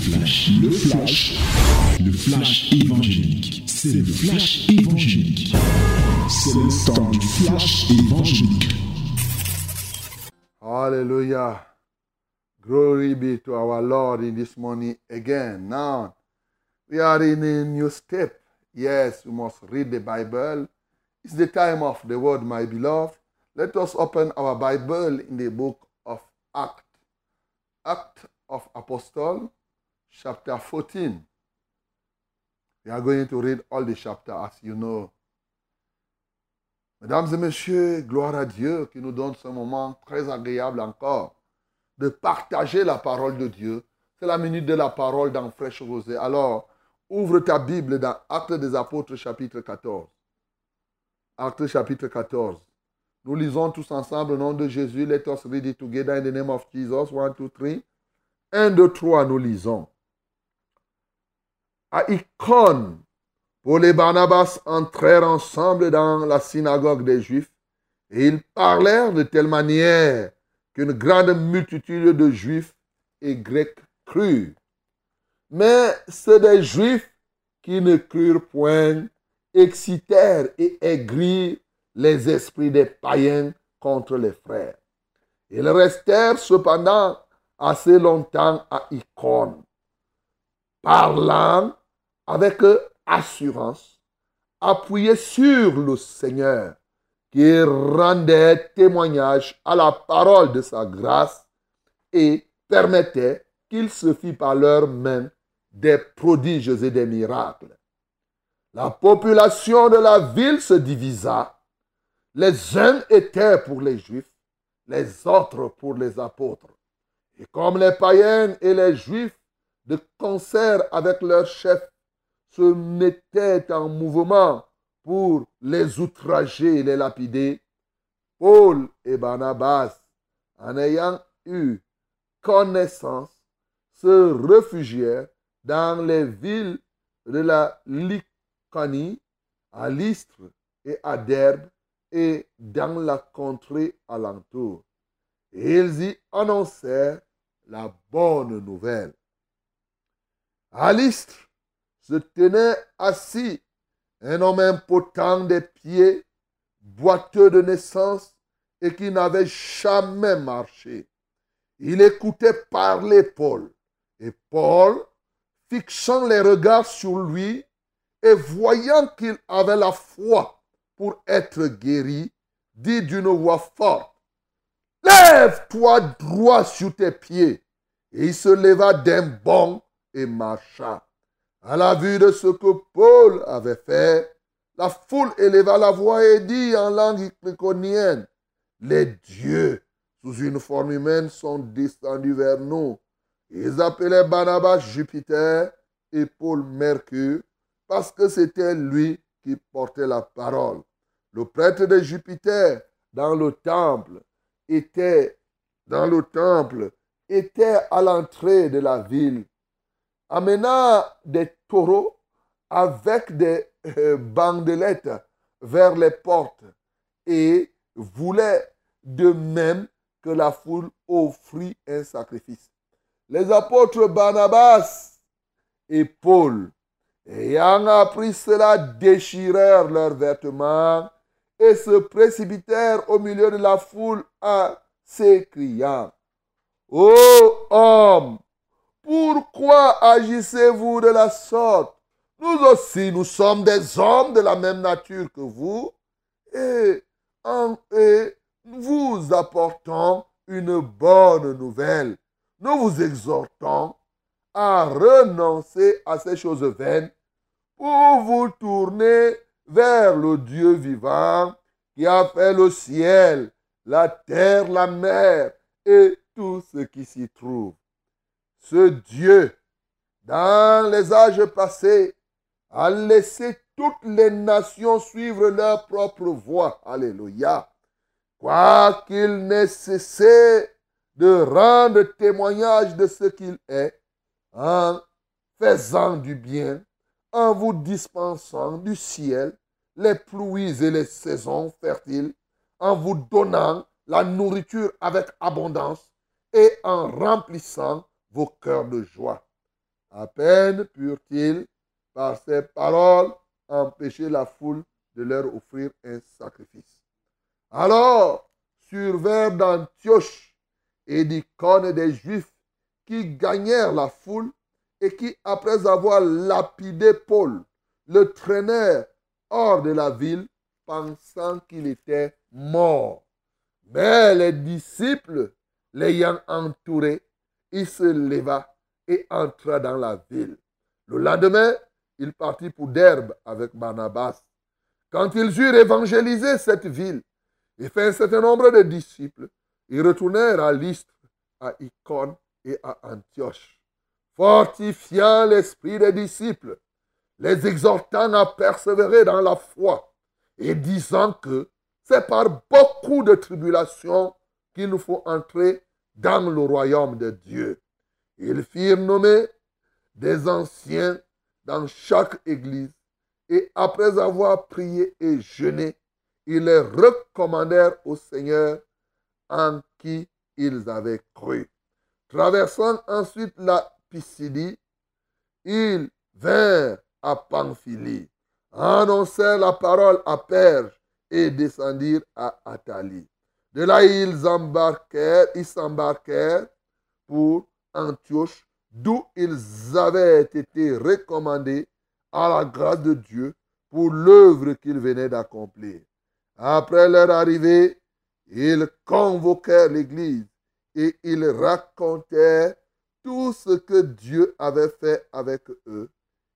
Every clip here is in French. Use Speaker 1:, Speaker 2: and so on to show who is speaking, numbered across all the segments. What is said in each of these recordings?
Speaker 1: flash, le flash, le flash évangélique. C'est le flash évangélique. C'est le temps du flash évangélique.
Speaker 2: Hallelujah. Glory be to our Lord in this morning again. Now, we are in a new step. Yes, we must read the Bible. It's the time of the word, my beloved. Let us open our Bible in the book of Acts. Act of Apostle, chapter 14. We are going to read all the chapters, as you know. Mesdames et messieurs, gloire à Dieu qui nous donne ce moment très agréable encore de partager la parole de Dieu. C'est la minute de la parole dans Fraîche Rosée. Alors, ouvre ta Bible dans Actes des Apôtres, chapitre 14. Actes, chapitre 14. Nous lisons tous ensemble au nom de Jésus. Let us read it together in the name of Jesus. One, two, three. Un, deux, trois, nous lisons. À Icône, Paul et Barnabas entrèrent ensemble dans la synagogue des Juifs et ils parlèrent de telle manière qu'une grande multitude de Juifs et Grecs crurent. Mais ceux des Juifs qui ne crurent point excitèrent et aigrirent les esprits des païens contre les frères. Ils restèrent cependant assez longtemps à Icône, parlant avec assurance, appuyés sur le Seigneur, qui rendait témoignage à la parole de sa grâce et permettait qu'il se fît par leurs mains des prodiges et des miracles. La population de la ville se divisa. Les uns étaient pour les Juifs, les autres pour les apôtres. Et comme les païens et les Juifs, de concert avec leurs chefs, se mettaient en mouvement pour les outrager et les lapider, Paul et Barnabas, en ayant eu connaissance, se réfugièrent dans les villes de la Lycanie, à Lystre et à Derbe, et dans la contrée alentour. Et ils y annoncèrent la bonne nouvelle. À Lystre se tenait assis un homme impotent des pieds, boiteux de naissance et qui n'avait jamais marché. Il écoutait parler Paul. Et Paul, fixant les regards sur lui et voyant qu'il avait la foi pour être guéri, dit d'une voix forte, Lève-toi droit sur tes pieds. Et il se leva d'un bond et marcha. À la vue de ce que Paul avait fait, la foule éleva la voix et dit en langue iconienne, les dieux sous une forme humaine sont descendus vers nous. Ils appelaient Barnabas Jupiter et Paul Mercure parce que c'était lui qui portait la parole. Le prêtre de Jupiter dans le temple était dans le temple était à l'entrée de la ville amena des taureaux avec des euh, bandelettes vers les portes et voulait de même que la foule offrit un sacrifice. Les apôtres Barnabas et Paul, ayant appris cela, déchirèrent leurs vêtements et se précipitèrent au milieu de la foule en s'écriant, Ô homme, pourquoi agissez-vous de la sorte? Nous aussi, nous sommes des hommes de la même nature que vous et, en, vous apportons une bonne nouvelle. Nous vous exhortons à renoncer à ces choses vaines pour vous tourner vers le Dieu vivant qui a fait le ciel, la terre, la mer et tout ce qui s'y trouve. Ce Dieu, dans les âges passés, a laissé toutes les nations suivre leur propre voie. Alléluia. Quoiqu'il n'ait cessé de rendre témoignage de ce qu'il est, en faisant du bien, en vous dispensant du ciel les pluies et les saisons fertiles, en vous donnant la nourriture avec abondance et en remplissant vos cœurs de joie. À peine purent-ils, par ces paroles, empêcher la foule de leur offrir un sacrifice. Alors survinrent d'Antioche et d'Icône des Juifs qui gagnèrent la foule et qui, après avoir lapidé Paul, le traînèrent hors de la ville, pensant qu'il était mort. Mais les disciples, l'ayant entouré, il se leva et entra dans la ville. Le lendemain, il partit pour Derbe avec Barnabas. Quand ils eurent évangélisé cette ville et fait un certain nombre de disciples, ils retournèrent à Lystre, à Icône et à Antioche, fortifiant l'esprit des disciples, les exhortant à persévérer dans la foi et disant que c'est par beaucoup de tribulations qu'il nous faut entrer dans le royaume de Dieu. Ils firent nommer des anciens dans chaque église et après avoir prié et jeûné, ils les recommandèrent au Seigneur en qui ils avaient cru. Traversant ensuite la Pisidie, ils vinrent à Pamphylie, annoncèrent la parole à Perge et descendirent à Athalie. De là, ils embarquèrent, ils s'embarquèrent pour Antioche, d'où ils avaient été recommandés à la grâce de Dieu pour l'œuvre qu'ils venaient d'accomplir. Après leur arrivée, ils convoquèrent l'Église et ils racontèrent tout ce que Dieu avait fait avec eux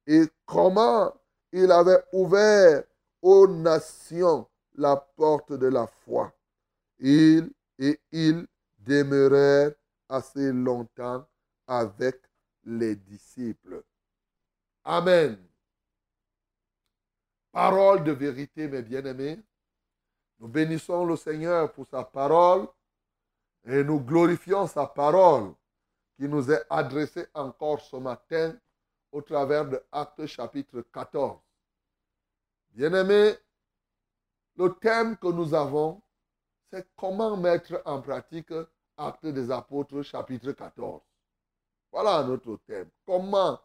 Speaker 2: et comment il avait ouvert aux nations la porte de la foi. Ils et ils demeurèrent assez longtemps avec les disciples. Amen. Parole de vérité, mes bien-aimés. Nous bénissons le Seigneur pour sa parole et nous glorifions sa parole qui nous est adressée encore ce matin au travers de Actes chapitre 14. Bien-aimés, le thème que nous avons, comment mettre en pratique Actes des Apôtres chapitre 14. Voilà notre thème. Comment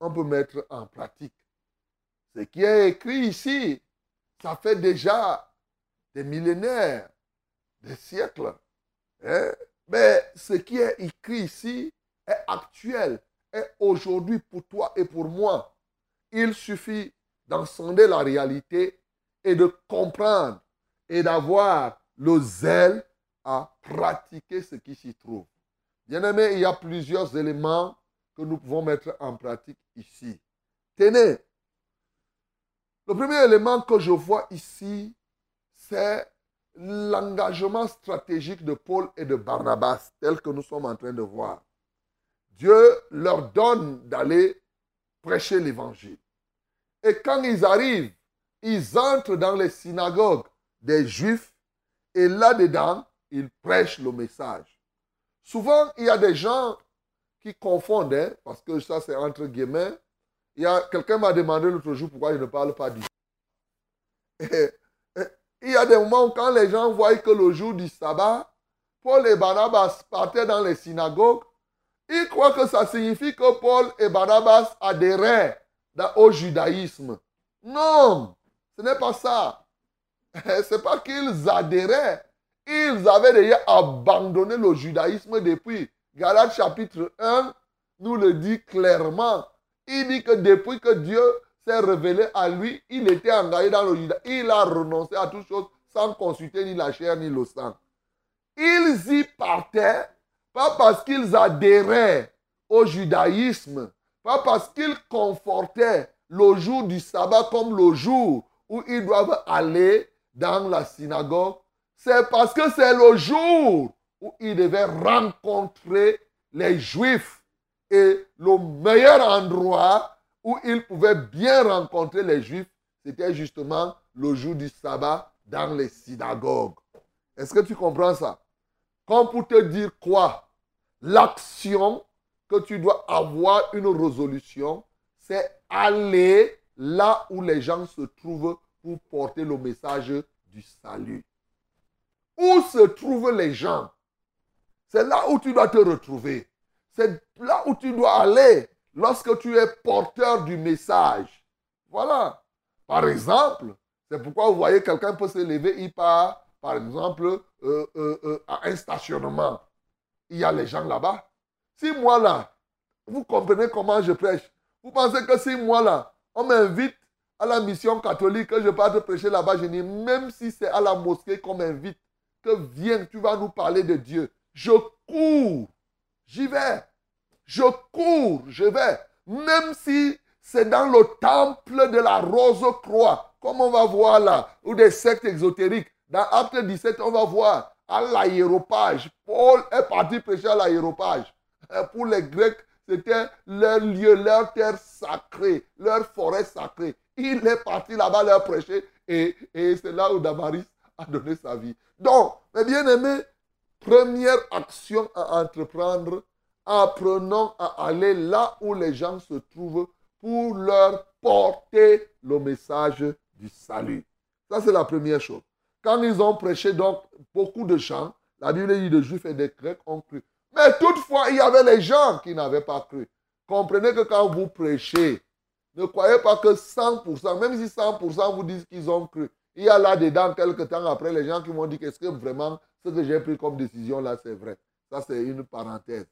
Speaker 2: on peut mettre en pratique ce qui est écrit ici? Ça fait déjà des millénaires, des siècles. Hein? Mais ce qui est écrit ici est actuel, est aujourd'hui pour toi et pour moi. Il suffit d'en la réalité et de comprendre et d'avoir le zèle à pratiquer ce qui s'y trouve. Bien aimé, il y a plusieurs éléments que nous pouvons mettre en pratique ici. Tenez, le premier élément que je vois ici, c'est l'engagement stratégique de Paul et de Barnabas, tel que nous sommes en train de voir. Dieu leur donne d'aller prêcher l'évangile. Et quand ils arrivent, ils entrent dans les synagogues des Juifs et là-dedans, ils prêchent le message. Souvent, il y a des gens qui confondent, hein, parce que ça c'est entre guillemets. Il y a quelqu'un m'a demandé l'autre jour pourquoi je ne parle pas du. il y a des moments où quand les gens voient que le jour du sabbat, Paul et Barnabas partaient dans les synagogues, ils croient que ça signifie que Paul et Barnabas adhéraient au judaïsme. Non, ce n'est pas ça. C'est pas qu'ils adhéraient. Ils avaient déjà abandonné le judaïsme depuis. Galates chapitre 1 nous le dit clairement. Il dit que depuis que Dieu s'est révélé à lui, il était engagé dans le judaïsme. Il a renoncé à toutes choses sans consulter ni la chair ni le sang. Ils y partaient, pas parce qu'ils adhéraient au judaïsme, pas parce qu'ils confortaient le jour du sabbat comme le jour où ils doivent aller dans la synagogue, c'est parce que c'est le jour où ils devaient rencontrer les Juifs. Et le meilleur endroit où ils pouvaient bien rencontrer les Juifs, c'était justement le jour du sabbat dans les synagogues. Est-ce que tu comprends ça? Comme pour te dire quoi? L'action que tu dois avoir une résolution, c'est aller là où les gens se trouvent pour porter le message du salut. Où se trouvent les gens? C'est là où tu dois te retrouver. C'est là où tu dois aller lorsque tu es porteur du message. Voilà. Par exemple, c'est pourquoi vous voyez quelqu'un peut se lever, il part, par exemple, euh, euh, euh, à un stationnement. Il y a les gens là-bas. Si moi là, vous comprenez comment je prêche. Vous pensez que si moi là, on m'invite à la mission catholique, que je parte prêcher là-bas, je dis, même si c'est à la mosquée qu'on m'invite, que viens, tu vas nous parler de Dieu. Je cours, j'y vais. Je cours, je vais. Même si c'est dans le temple de la Rose-Croix, comme on va voir là, ou des sectes exotériques. Dans Acte 17, on va voir à l'aéropage. Paul est parti prêcher à l'aéropage. Pour les Grecs, c'était leur lieu, leur terre sacrée, leur forêt sacrée. Il est parti là-bas leur prêcher et, et c'est là où Damaris a donné sa vie. Donc, mes bien-aimés, première action à entreprendre, apprenons à aller là où les gens se trouvent pour leur porter le message du salut. Ça, c'est la première chose. Quand ils ont prêché, donc, beaucoup de gens, la Bible dit de Juifs et des Grecs ont cru. Mais toutefois, il y avait les gens qui n'avaient pas cru. Comprenez que quand vous prêchez, ne croyez pas que 100%, même si 100% vous disent qu'ils ont cru, il y a là-dedans, quelques temps après, les gens qui m'ont dit qu'est-ce que vraiment ce que j'ai pris comme décision là, c'est vrai. Ça, c'est une parenthèse.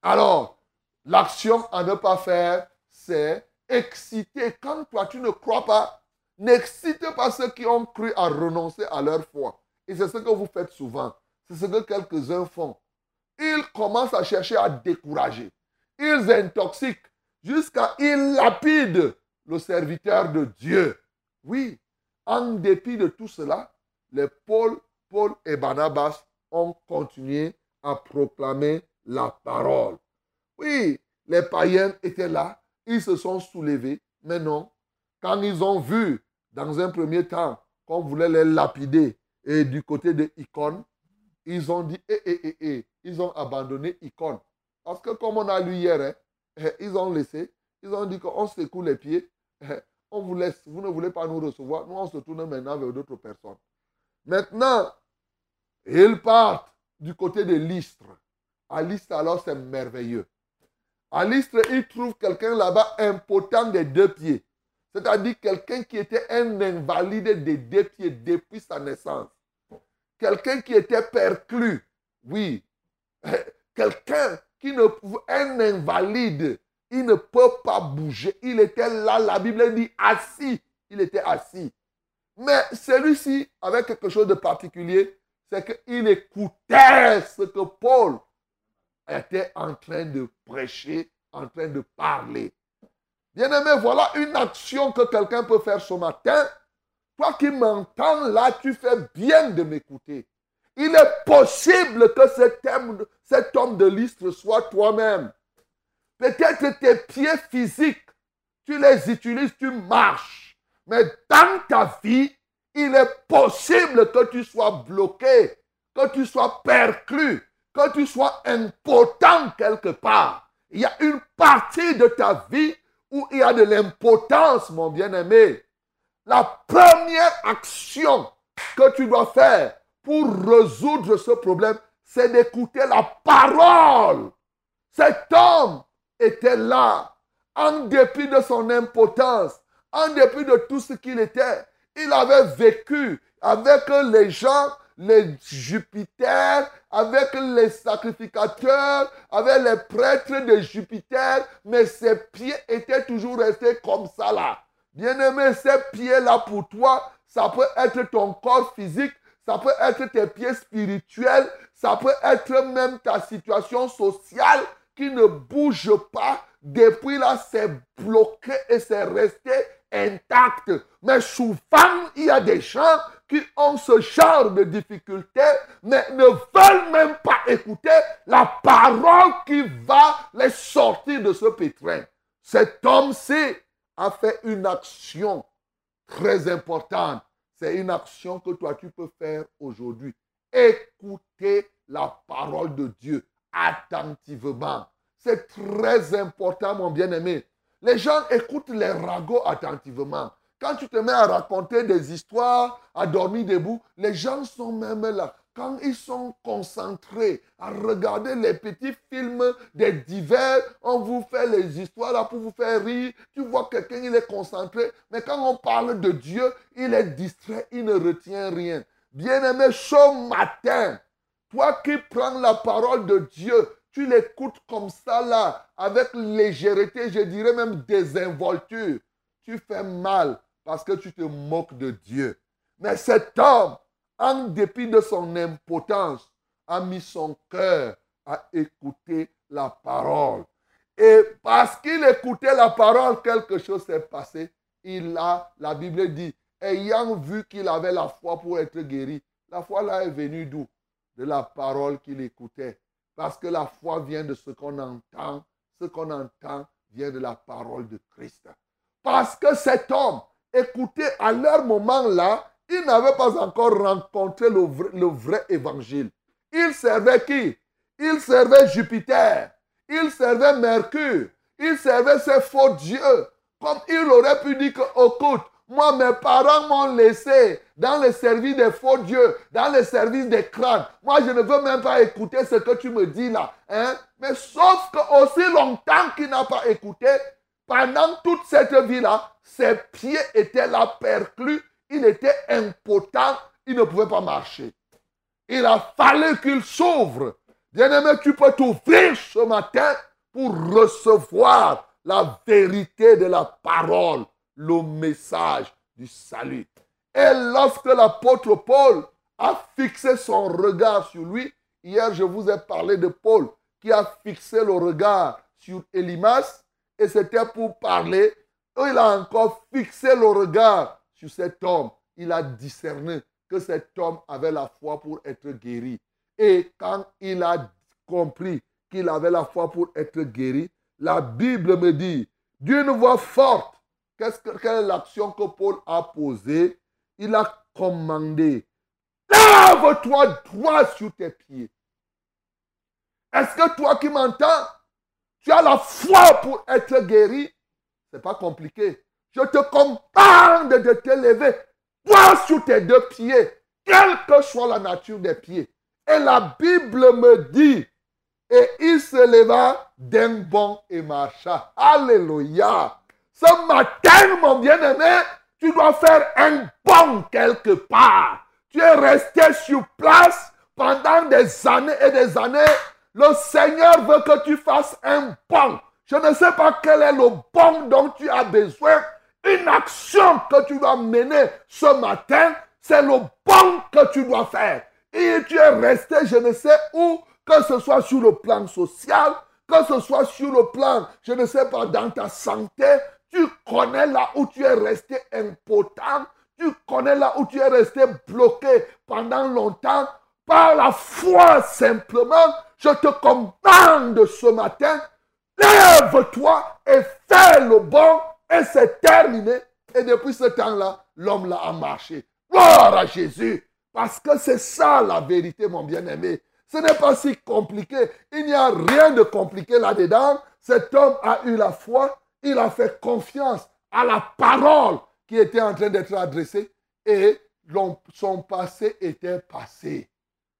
Speaker 2: Alors, l'action à ne pas faire, c'est exciter. Quand toi, tu ne crois pas, n'excite pas ceux qui ont cru à renoncer à leur foi. Et c'est ce que vous faites souvent. C'est ce que quelques-uns font. Ils commencent à chercher à décourager. Ils intoxiquent jusqu'à ils lapident le serviteur de Dieu. Oui, en dépit de tout cela, les Paul, et Barnabas ont continué à proclamer la parole. Oui, les païens étaient là, ils se sont soulevés, mais non. Quand ils ont vu, dans un premier temps, qu'on voulait les lapider, et du côté de Icône, ils ont dit, eh, eh, eh, eh, ils ont abandonné Icône. Parce que comme on a lu hier, hein, ils ont laissé, ils ont dit qu'on secoue les pieds, eh, on vous laisse, vous ne voulez pas nous recevoir, nous on se tourne maintenant vers d'autres personnes. Maintenant, ils partent du côté de l'Istre. À l'Istre, alors, c'est merveilleux. À l'Istre, ils trouvent quelqu'un là-bas impotent des deux pieds. C'est-à-dire quelqu'un qui était un invalide des deux pieds depuis sa naissance. Quelqu'un qui était perclus. Oui. Quelqu'un un invalide, il ne peut pas bouger. Il était là, la Bible dit assis. Il était assis. Mais celui-ci avait quelque chose de particulier, c'est qu'il écoutait ce que Paul était en train de prêcher, en train de parler. Bien-aimé, voilà une action que quelqu'un peut faire ce matin. Toi qui m'entends là, tu fais bien de m'écouter. Il est possible que cet homme, de l'istre soit toi-même. Peut-être tes pieds physiques, tu les utilises, tu marches. Mais dans ta vie, il est possible que tu sois bloqué, que tu sois perclus, que tu sois impotent quelque part. Il y a une partie de ta vie où il y a de l'impotence, mon bien-aimé. La première action que tu dois faire pour résoudre ce problème, c'est d'écouter la parole. Cet homme était là, en dépit de son impotence, en dépit de tout ce qu'il était. Il avait vécu avec les gens, les Jupiter, avec les sacrificateurs, avec les prêtres de Jupiter, mais ses pieds étaient toujours restés comme ça là. Bien-aimé, ces pieds-là pour toi, ça peut être ton corps physique, ça peut être tes pieds spirituels, ça peut être même ta situation sociale qui ne bouge pas. Depuis là, c'est bloqué et c'est resté intact. Mais souvent, il y a des gens qui ont ce genre de difficultés, mais ne veulent même pas écouter la parole qui va les sortir de ce pétrin. Cet homme-ci a fait une action très importante c'est une action que toi tu peux faire aujourd'hui. Écouter la parole de Dieu attentivement. C'est très important, mon bien-aimé. Les gens écoutent les ragots attentivement. Quand tu te mets à raconter des histoires, à dormir debout, les gens sont même là. Quand ils sont concentrés à regarder les petits films des divers, on vous fait les histoires là pour vous faire rire. Tu vois quelqu'un, il est concentré. Mais quand on parle de Dieu, il est distrait, il ne retient rien. Bien-aimé, ce matin, toi qui prends la parole de Dieu, tu l'écoutes comme ça là, avec légèreté, je dirais même désinvolture. Tu fais mal parce que tu te moques de Dieu. Mais cet homme, en dépit de son impotence, a mis son cœur à écouter la parole. Et parce qu'il écoutait la parole, quelque chose s'est passé. Il a, la Bible dit, ayant vu qu'il avait la foi pour être guéri. La foi là est venue d'où? De la parole qu'il écoutait. Parce que la foi vient de ce qu'on entend. Ce qu'on entend vient de la parole de Christ. Parce que cet homme écoutait à leur moment là, il n'avait pas encore rencontré le vrai, évangile. Il servait qui? Il servait Jupiter. Il servait Mercure. Il servait ces faux dieux. Comme il aurait pu dire que, écoute, moi, mes parents m'ont laissé dans le service des faux dieux, dans le service des crânes. Moi, je ne veux même pas écouter ce que tu me dis là. Hein? Mais sauf que aussi longtemps qu'il n'a pas écouté, pendant toute cette vie-là, ses pieds étaient là perclus il était impotent, il ne pouvait pas marcher. Il a fallu qu'il s'ouvre. Bien-aimé, tu peux t'ouvrir ce matin pour recevoir la vérité de la parole, le message du salut. Et lorsque l'apôtre Paul a fixé son regard sur lui, hier je vous ai parlé de Paul qui a fixé le regard sur Elimas, et c'était pour parler, il a encore fixé le regard sur cet homme, il a discerné que cet homme avait la foi pour être guéri. Et quand il a compris qu'il avait la foi pour être guéri, la Bible me dit, d'une voix forte, que, quelle est l'action que Paul a posée? Il a commandé, lève-toi droit sur tes pieds. Est-ce que toi qui m'entends, tu as la foi pour être guéri? Ce n'est pas compliqué. Je te commande de te lever, toi sur tes deux pieds, quelle que soit la nature des pieds. Et la Bible me dit, et il se leva d'un bon et marcha. Alléluia. Ce matin, mon bien-aimé, tu dois faire un bon quelque part. Tu es resté sur place pendant des années et des années. Le Seigneur veut que tu fasses un bon. Je ne sais pas quel est le bon dont tu as besoin, une action que tu dois mener ce matin, c'est le bon que tu dois faire. Et tu es resté, je ne sais où, que ce soit sur le plan social, que ce soit sur le plan, je ne sais pas, dans ta santé, tu connais là où tu es resté impotent, tu connais là où tu es resté bloqué pendant longtemps. Par la foi simplement, je te commande ce matin, lève-toi et fais le bon et c'est terminé. Et depuis ce temps-là, l'homme là a marché. Gloire à Jésus. Parce que c'est ça la vérité, mon bien-aimé. Ce n'est pas si compliqué. Il n'y a rien de compliqué là-dedans. Cet homme a eu la foi. Il a fait confiance à la parole qui était en train d'être adressée. Et son passé était passé.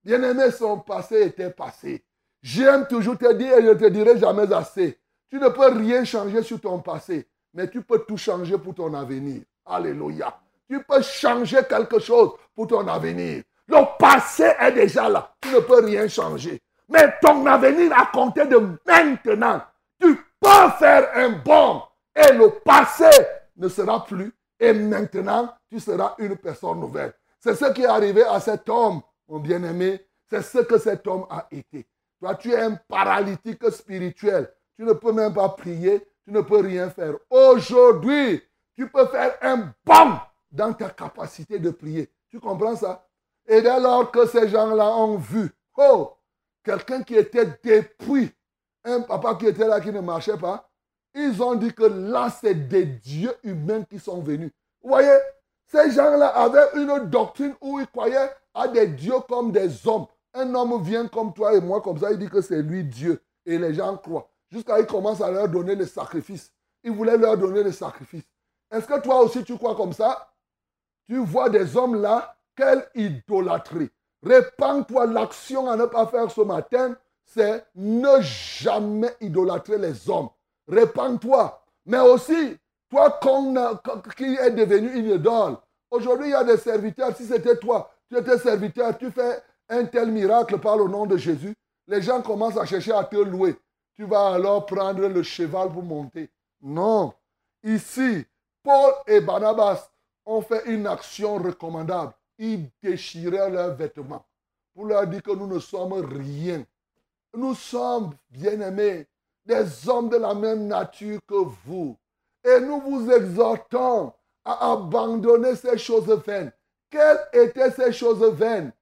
Speaker 2: Bien-aimé, son passé était passé. J'aime toujours te dire et je ne te dirai jamais assez. Tu ne peux rien changer sur ton passé mais tu peux tout changer pour ton avenir. Alléluia. Tu peux changer quelque chose pour ton avenir. Le passé est déjà là. Tu ne peux rien changer. Mais ton avenir à compter de maintenant, tu peux faire un bon. Et le passé ne sera plus. Et maintenant, tu seras une personne nouvelle. C'est ce qui est arrivé à cet homme, mon bien-aimé. C'est ce que cet homme a été. Toi, tu es un paralytique spirituel. Tu ne peux même pas prier tu ne peux rien faire. Aujourd'hui, tu peux faire un bon dans ta capacité de prier. Tu comprends ça? Et dès lors que ces gens-là ont vu, oh, quelqu'un qui était depuis, un papa qui était là qui ne marchait pas, ils ont dit que là, c'est des dieux humains qui sont venus. Vous voyez, ces gens-là avaient une doctrine où ils croyaient à des dieux comme des hommes. Un homme vient comme toi et moi, comme ça, il dit que c'est lui Dieu. Et les gens croient. Jusqu'à il commence à leur donner les sacrifices. Il voulait leur donner les sacrifices. Est-ce que toi aussi tu crois comme ça? Tu vois des hommes là, quelle idolâtrie. Répands-toi. L'action à ne pas faire ce matin, c'est ne jamais idolâtrer les hommes. Répands-toi. Mais aussi, toi qui es devenu une idole, aujourd'hui il y a des serviteurs, si c'était toi, tu étais serviteur, tu fais un tel miracle par le nom de Jésus, les gens commencent à chercher à te louer. Tu vas alors prendre le cheval pour monter. Non. Ici, Paul et Barnabas ont fait une action recommandable. Ils déchiraient leurs vêtements pour leur dire que nous ne sommes rien. Nous sommes, bien-aimés, des hommes de la même nature que vous. Et nous vous exhortons à abandonner ces choses vaines. Quelles étaient ces choses vaines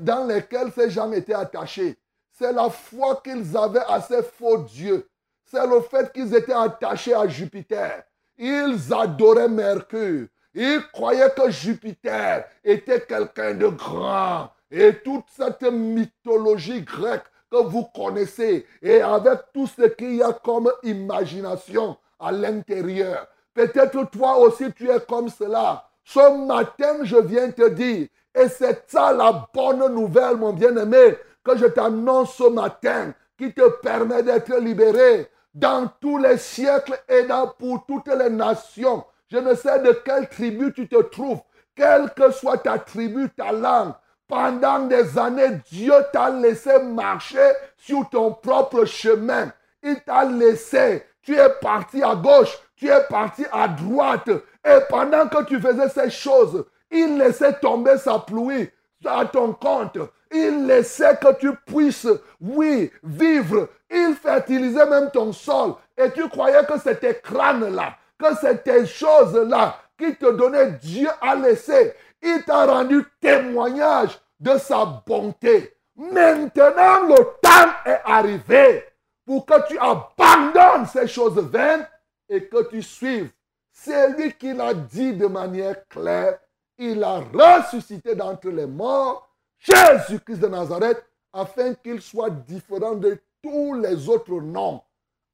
Speaker 2: dans lesquelles ces gens étaient attachés? C'est la foi qu'ils avaient à ces faux dieux. C'est le fait qu'ils étaient attachés à Jupiter. Ils adoraient Mercure. Ils croyaient que Jupiter était quelqu'un de grand. Et toute cette mythologie grecque que vous connaissez, et avec tout ce qu'il y a comme imagination à l'intérieur. Peut-être toi aussi tu es comme cela. Ce matin, je viens te dire, et c'est ça la bonne nouvelle, mon bien-aimé, que je t'annonce ce matin, qui te permet d'être libéré dans tous les siècles et dans, pour toutes les nations. Je ne sais de quelle tribu tu te trouves, quelle que soit ta tribu, ta langue. Pendant des années, Dieu t'a laissé marcher sur ton propre chemin. Il t'a laissé. Tu es parti à gauche, tu es parti à droite. Et pendant que tu faisais ces choses, il laissait tomber sa pluie à ton compte. Il laissait que tu puisses, oui, vivre. Il fertilisait même ton sol. Et tu croyais que c'était crâne-là, que c'était choses-là qui te donnaient Dieu a laissé. Il t'a rendu témoignage de sa bonté. Maintenant, le temps est arrivé pour que tu abandonnes ces choses vaines et que tu suives celui qui l'a dit de manière claire. Il a ressuscité d'entre les morts, Jésus-Christ de Nazareth, afin qu'il soit différent de tous les autres noms.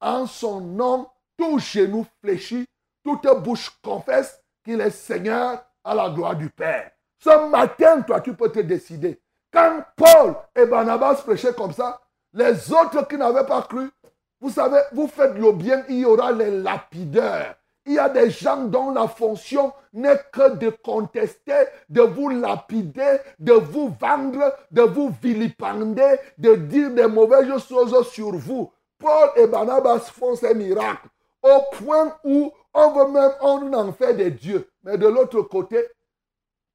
Speaker 2: En son nom, tout genou fléchit, toute bouche confesse qu'il est Seigneur à la gloire du Père. Ce matin, toi, tu peux te décider. Quand Paul et Barnabas prêchaient comme ça, les autres qui n'avaient pas cru, vous savez, vous faites le bien, il y aura les lapideurs. Il y a des gens dont la fonction n'est que de contester, de vous lapider, de vous vendre, de vous vilipender, de dire des mauvaises choses sur vous. Paul et Barnabas font ces miracles au point où on veut même, en fait des dieux. Mais de l'autre côté,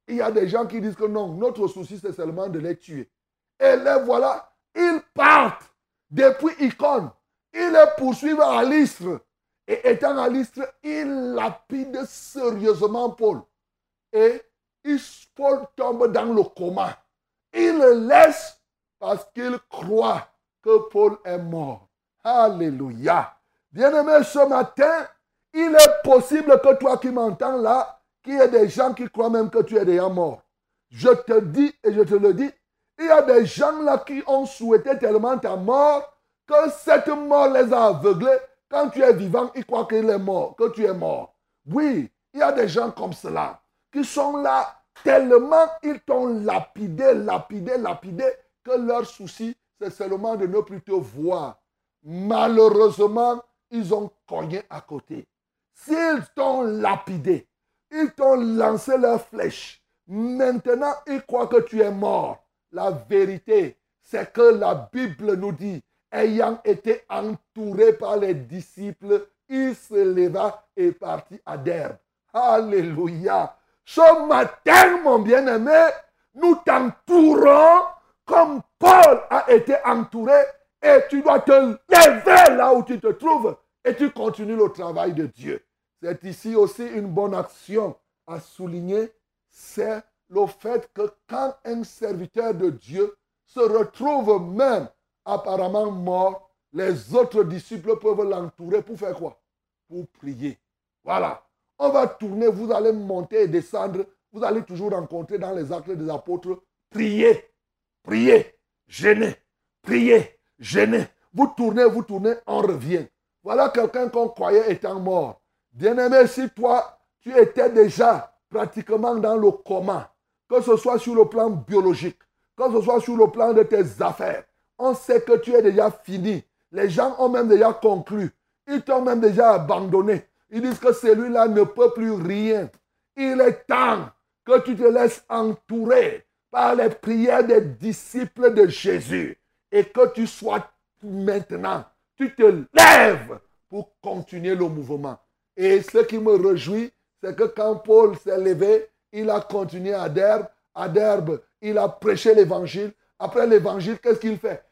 Speaker 2: il y a des gens qui disent que non, notre souci c'est seulement de les tuer. Et les voilà, ils partent depuis Icône. Ils les poursuivent à l'Istre. Et étant à l'Istre, ils lapident sérieusement Paul. Et Paul tombe dans le coma. Il le laisse parce qu'il croit que Paul est mort. Alléluia. Bien-aimé, ce matin, il est possible que toi qui m'entends là, qu'il y ait des gens qui croient même que tu es déjà mort. Je te dis et je te le dis, il y a des gens là qui ont souhaité tellement ta mort que cette mort les a aveuglés. Quand tu es vivant, ils croient qu'il est mort, que tu es mort. Oui, il y a des gens comme cela qui sont là tellement ils t'ont lapidé, lapidé, lapidé que leur souci, c'est seulement de ne plus te voir. Malheureusement, ils ont cogné à côté. S'ils t'ont lapidé, ils t'ont lancé leurs flèches. Maintenant, ils croient que tu es mort. La vérité, c'est que la Bible nous dit, ayant été entouré par les disciples, il se leva et partit à Derbe. Alléluia. Ce matin, mon bien-aimé, nous t'entourons comme Paul a été entouré et tu dois te lever là où tu te trouves et tu continues le travail de Dieu. C'est ici aussi une bonne action à souligner, c'est le fait que quand un serviteur de Dieu se retrouve même apparemment mort, les autres disciples peuvent l'entourer pour faire quoi? Pour prier. Voilà. On va tourner, vous allez monter et descendre, vous allez toujours rencontrer dans les actes des apôtres, prier, prier, gêner, prier, gêner. Vous tournez, vous tournez, on revient. Voilà quelqu'un qu'on croyait étant mort. Bien-aimé, si toi, tu étais déjà pratiquement dans le coma, que ce soit sur le plan biologique, que ce soit sur le plan de tes affaires. On sait que tu es déjà fini. Les gens ont même déjà conclu. Ils t'ont même déjà abandonné. Ils disent que celui-là ne peut plus rien. Il est temps que tu te laisses entourer par les prières des disciples de Jésus et que tu sois maintenant, tu te lèves pour continuer le mouvement. Et ce qui me réjouit, c'est que quand Paul s'est levé, il a continué à Derbe. À Derbe, il a prêché l'évangile. Après l'évangile, qu'est-ce qu'il fait?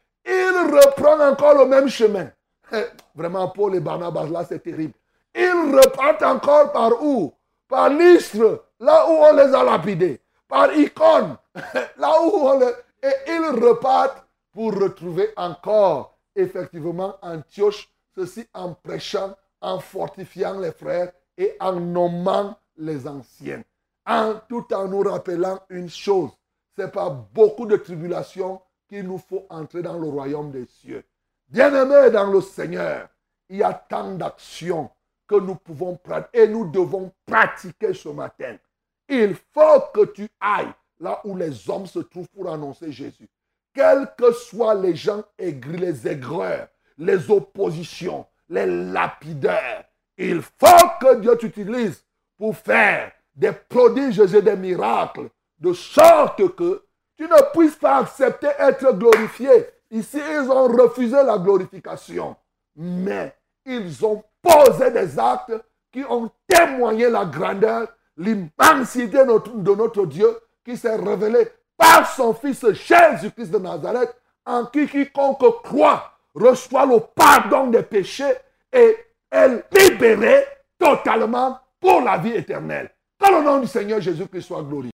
Speaker 2: Il reprend encore le même chemin. Eh, vraiment, Paul et Barnabas, là, c'est terrible. Ils repartent encore par où? Par l'Istre, là où on les a lapidés. Par Icône, là où on les... Et ils repartent pour retrouver encore, effectivement, Antioche, ceci en prêchant, en fortifiant les frères et en nommant les anciens. En, tout en nous rappelant une chose, c'est pas beaucoup de tribulations qu'il nous faut entrer dans le royaume des cieux. Bien-aimés dans le Seigneur, il y a tant d'actions que nous pouvons prendre et nous devons pratiquer ce matin. Il faut que tu ailles là où les hommes se trouvent pour annoncer Jésus. Quels que soient les gens aigris, les aigreurs, les oppositions, les lapidaires, il faut que Dieu t'utilise pour faire des prodiges et des miracles, de sorte que tu ne puisses pas accepter être glorifié. Ici, ils ont refusé la glorification, mais ils ont posé des actes qui ont témoigné la grandeur, l'immensité de notre Dieu qui s'est révélé par son Fils Jésus-Christ de Nazareth, en qui quiconque croit reçoit le pardon des péchés et est libéré totalement pour la vie éternelle. Que le nom du Seigneur Jésus-Christ soit glorifié.